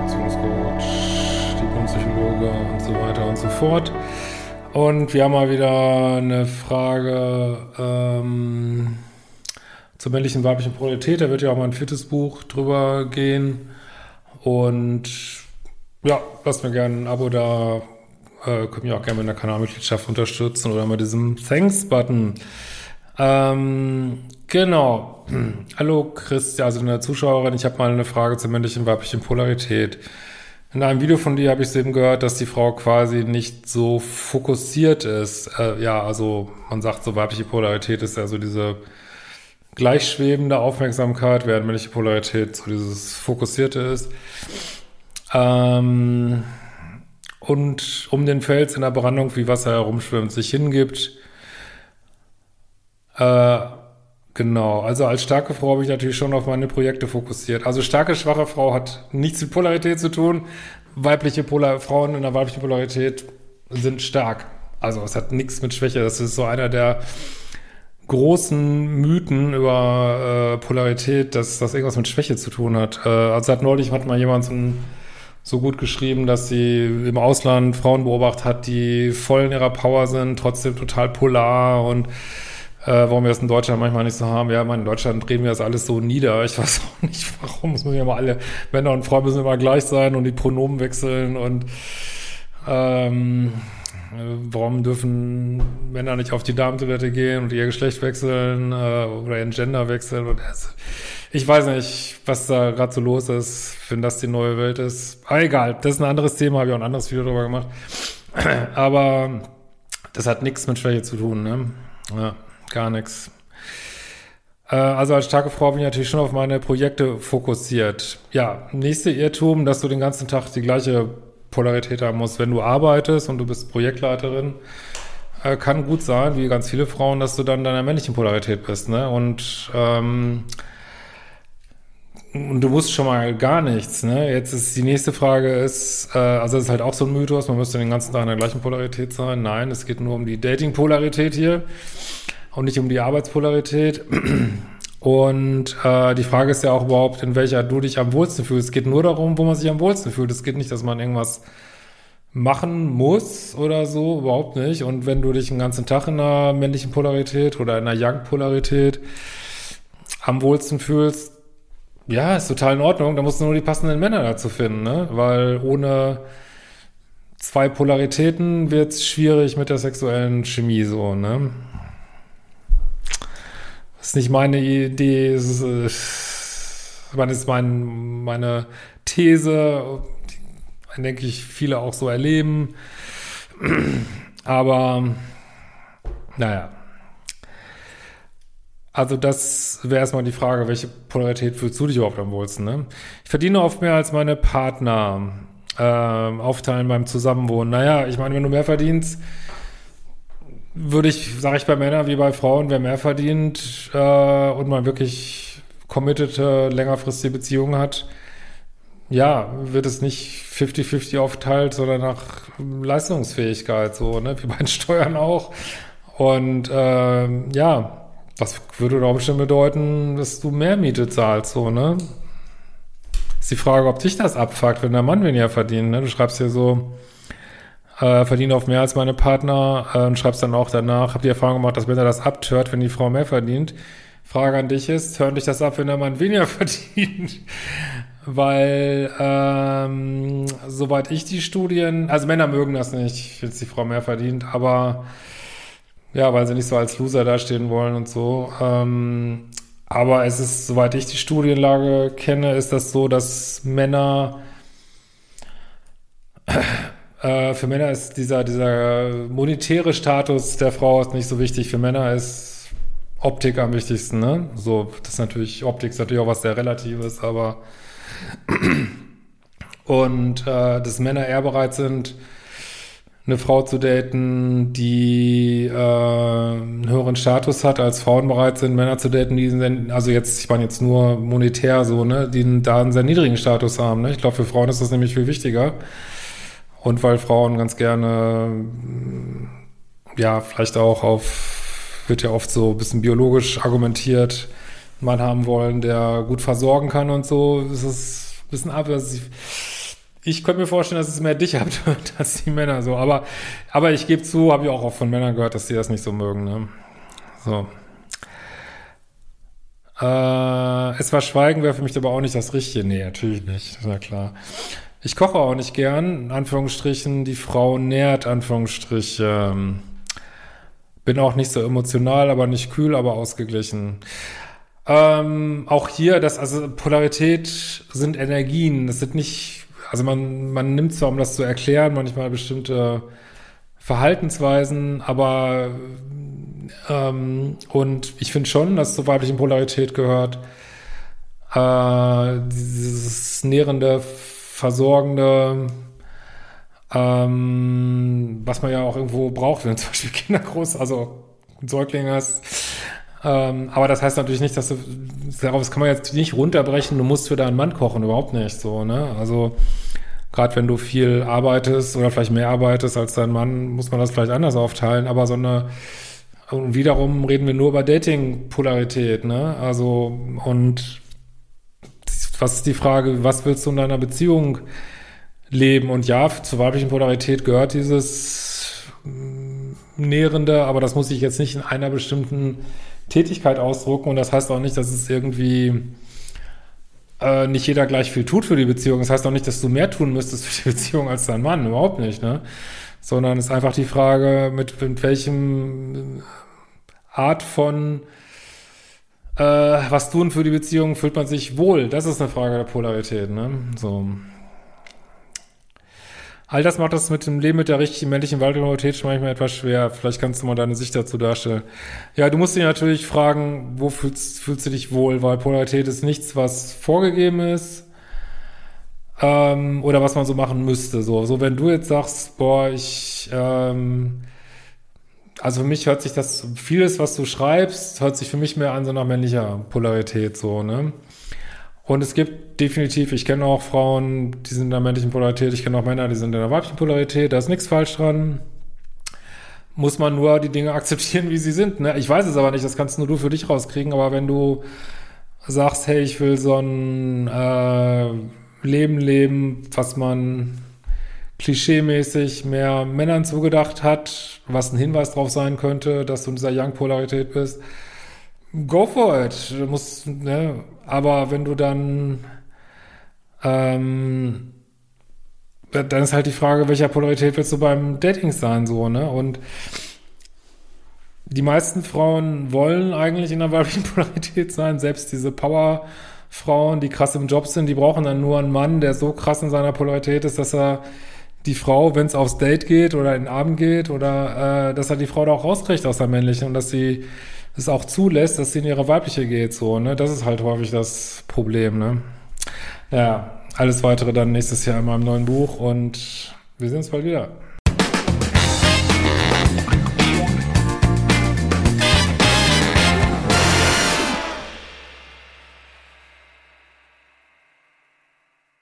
Beziehungscoach, Diplompsychologe und so weiter und so fort. Und wir haben mal wieder eine Frage ähm, zur männlichen weiblichen Polarität. Da wird ja auch mal ein viertes Buch drüber gehen. Und ja, lasst mir gerne ein Abo da. Äh, könnt mich auch gerne mit einer Kanalmitgliedschaft unterstützen oder mit diesem Thanks-Button. Ähm, genau. Hallo Christian, also eine Zuschauerin. Ich habe mal eine Frage zur männlichen weiblichen Polarität. In einem Video von dir habe ich eben gehört, dass die Frau quasi nicht so fokussiert ist. Äh, ja, also man sagt so, weibliche Polarität ist ja so diese gleichschwebende Aufmerksamkeit, während männliche Polarität so dieses Fokussierte ist. Ähm, und um den Fels in der Brandung wie Wasser herumschwimmt, sich hingibt. Äh, Genau, also als starke Frau habe ich natürlich schon auf meine Projekte fokussiert. Also starke, schwache Frau hat nichts mit Polarität zu tun. Weibliche Polar Frauen in der weiblichen Polarität sind stark. Also es hat nichts mit Schwäche. Das ist so einer der großen Mythen über äh, Polarität, dass das irgendwas mit Schwäche zu tun hat. Äh, also hat neulich hat mal jemand so, so gut geschrieben, dass sie im Ausland Frauen beobachtet hat, die voll in ihrer Power sind, trotzdem total polar und äh, warum wir das in Deutschland manchmal nicht so haben. Ja, in Deutschland drehen wir das alles so nieder. Ich weiß auch nicht, warum. Es müssen ja mal alle Männer und Frauen müssen immer gleich sein und die Pronomen wechseln und ähm, warum dürfen Männer nicht auf die Damentoilette gehen und ihr Geschlecht wechseln äh, oder ihren Gender wechseln? Und das, ich weiß nicht, was da gerade so los ist, wenn das die neue Welt ist. Aber egal, das ist ein anderes Thema, habe ich auch ein anderes Video darüber gemacht. Aber das hat nichts mit Schwäche zu tun, ne? Ja gar nichts. Äh, also als starke Frau bin ich natürlich schon auf meine Projekte fokussiert. Ja, nächste Irrtum, dass du den ganzen Tag die gleiche Polarität haben musst. Wenn du arbeitest und du bist Projektleiterin, äh, kann gut sein, wie ganz viele Frauen, dass du dann deiner männlichen Polarität bist. Ne? Und ähm, und du musst schon mal gar nichts, ne? Jetzt ist die nächste Frage ist, äh, also das ist halt auch so ein Mythos, man müsste den ganzen Tag in der gleichen Polarität sein. Nein, es geht nur um die Dating-Polarität hier und nicht um die Arbeitspolarität. Und äh, die Frage ist ja auch überhaupt, in welcher du dich am wohlsten fühlst. Es geht nur darum, wo man sich am wohlsten fühlt. Es geht nicht, dass man irgendwas machen muss oder so, überhaupt nicht. Und wenn du dich den ganzen Tag in einer männlichen Polarität oder in einer Young-Polarität am wohlsten fühlst, ja, ist total in Ordnung. Da musst du nur die passenden Männer dazu finden, ne? Weil ohne zwei Polaritäten wird's schwierig mit der sexuellen Chemie so, ne? Das ist nicht meine Idee, das ist, äh, das ist mein, meine These, die, denke ich, viele auch so erleben. Aber, naja. Also das wäre erstmal die Frage, welche Polarität fühlst du dich überhaupt am wohlsten? Ne? Ich verdiene oft mehr als meine Partner. Äh, aufteilen beim Zusammenwohnen. Naja, ich meine, wenn du mehr verdienst, würde ich, sage ich bei Männern wie bei Frauen, wer mehr verdient äh, und man wirklich committete, längerfristige Beziehungen hat, ja, wird es nicht 50-50 aufteilt, sondern nach Leistungsfähigkeit, so, ne, wie bei den Steuern auch. Und äh, ja, das würde doch bestimmt bedeuten, dass du mehr Miete zahlst, so, ne? Ist die Frage, ob dich das abfuckt, wenn der Mann weniger verdient, ne? Du schreibst hier so, äh, verdiene oft mehr als meine Partner äh, und schreibst dann auch danach, habe die Erfahrung gemacht, dass Männer das abtört, wenn die Frau mehr verdient. Frage an dich ist, hören dich das ab, wenn der Mann weniger verdient? Weil, ähm, soweit ich die Studien, also Männer mögen das nicht, wenn die Frau mehr verdient, aber ja, weil sie nicht so als Loser dastehen wollen und so. Ähm, aber es ist, soweit ich die Studienlage kenne, ist das so, dass Männer äh, für Männer ist dieser, dieser monetäre Status der Frau nicht so wichtig. Für Männer ist Optik am wichtigsten, ne? So, das ist natürlich, Optik ist natürlich auch was sehr Relatives, aber und äh, dass Männer eher bereit sind, eine Frau zu daten, die äh, einen höheren Status hat, als Frauen bereit sind, Männer zu daten, die sind, also jetzt, ich meine jetzt nur monetär so, ne, die da einen sehr niedrigen Status haben. Ne? Ich glaube, für Frauen ist das nämlich viel wichtiger. Und weil Frauen ganz gerne, ja, vielleicht auch auf, wird ja oft so ein bisschen biologisch argumentiert, Mann haben wollen, der gut versorgen kann und so, ist es bisschen ab. Also ich, könnte mir vorstellen, dass es mehr dich habt als die Männer so. Aber, aber ich gebe zu, habe ich auch von Männern gehört, dass sie das nicht so mögen. Ne? So. Äh, es war Schweigen wäre für mich aber auch nicht das Richtige. Nee, natürlich nicht. Das ist ja klar. Ich koche auch nicht gern, in Anführungsstrichen. Die Frau nährt, Anführungsstriche. Bin auch nicht so emotional, aber nicht kühl, aber ausgeglichen. Ähm, auch hier, das, also Polarität sind Energien. Das sind nicht, also man, man nimmt zwar, um das zu erklären, manchmal bestimmte Verhaltensweisen, aber ähm, und ich finde schon, dass zur weiblichen Polarität gehört, äh, dieses nährende, versorgende, ähm, was man ja auch irgendwo braucht, wenn zum Beispiel Kinder groß, also ein Säugling hast. Ähm, aber das heißt natürlich nicht, dass du, darauf kann man jetzt nicht runterbrechen, du musst für deinen Mann kochen, überhaupt nicht so, ne? Also, gerade wenn du viel arbeitest oder vielleicht mehr arbeitest als dein Mann, muss man das vielleicht anders aufteilen, aber so eine, und wiederum reden wir nur über Dating-Polarität, ne? Also, und was ist die Frage, was willst du in deiner Beziehung leben? Und ja, zur weiblichen Polarität gehört dieses mm, Nährende, aber das muss ich jetzt nicht in einer bestimmten Tätigkeit ausdrucken und das heißt auch nicht, dass es irgendwie äh, nicht jeder gleich viel tut für die Beziehung. Das heißt auch nicht, dass du mehr tun müsstest für die Beziehung als dein Mann, überhaupt nicht, ne? Sondern es ist einfach die Frage, mit, mit welchem Art von äh, was tun für die Beziehung fühlt man sich wohl. Das ist eine Frage der Polarität, ne? So. All das macht das mit dem Leben mit der richtigen männlichen Waldrealität schon manchmal etwas schwer. Vielleicht kannst du mal deine Sicht dazu darstellen. Ja, du musst dich natürlich fragen, wo fühlst, fühlst du dich wohl? Weil Polarität ist nichts, was vorgegeben ist ähm, oder was man so machen müsste. So, so wenn du jetzt sagst, boah, ich ähm, also für mich hört sich das, vieles, was du schreibst, hört sich für mich mehr an so einer männlicher Polarität, so, ne? Und es gibt definitiv, ich kenne auch Frauen, die sind in der männlichen Polarität, ich kenne auch Männer, die sind in der weiblichen Polarität, da ist nichts falsch dran. Muss man nur die Dinge akzeptieren, wie sie sind. Ne? Ich weiß es aber nicht, das kannst nur du für dich rauskriegen, aber wenn du sagst, hey, ich will so ein äh, Leben leben, was man klischeemäßig mehr Männern zugedacht hat, was ein Hinweis darauf sein könnte, dass du in dieser Young-Polarität bist, go for it. Du musst, ne, aber wenn du dann, ähm, dann ist halt die Frage, welcher Polarität willst du beim Dating sein, so, ne? Und die meisten Frauen wollen eigentlich in der weiblichen Polarität sein, selbst diese Power-Frauen, die krass im Job sind, die brauchen dann nur einen Mann, der so krass in seiner Polarität ist, dass er die Frau, wenn es aufs Date geht oder in den Abend geht, oder äh, dass er die Frau da auch rauskriegt aus der männlichen und dass sie es auch zulässt, dass sie in ihre weibliche geht, so, ne? Das ist halt häufig das Problem, ne? Ja, alles weitere dann nächstes Jahr in meinem neuen Buch und wir sehen uns bald wieder.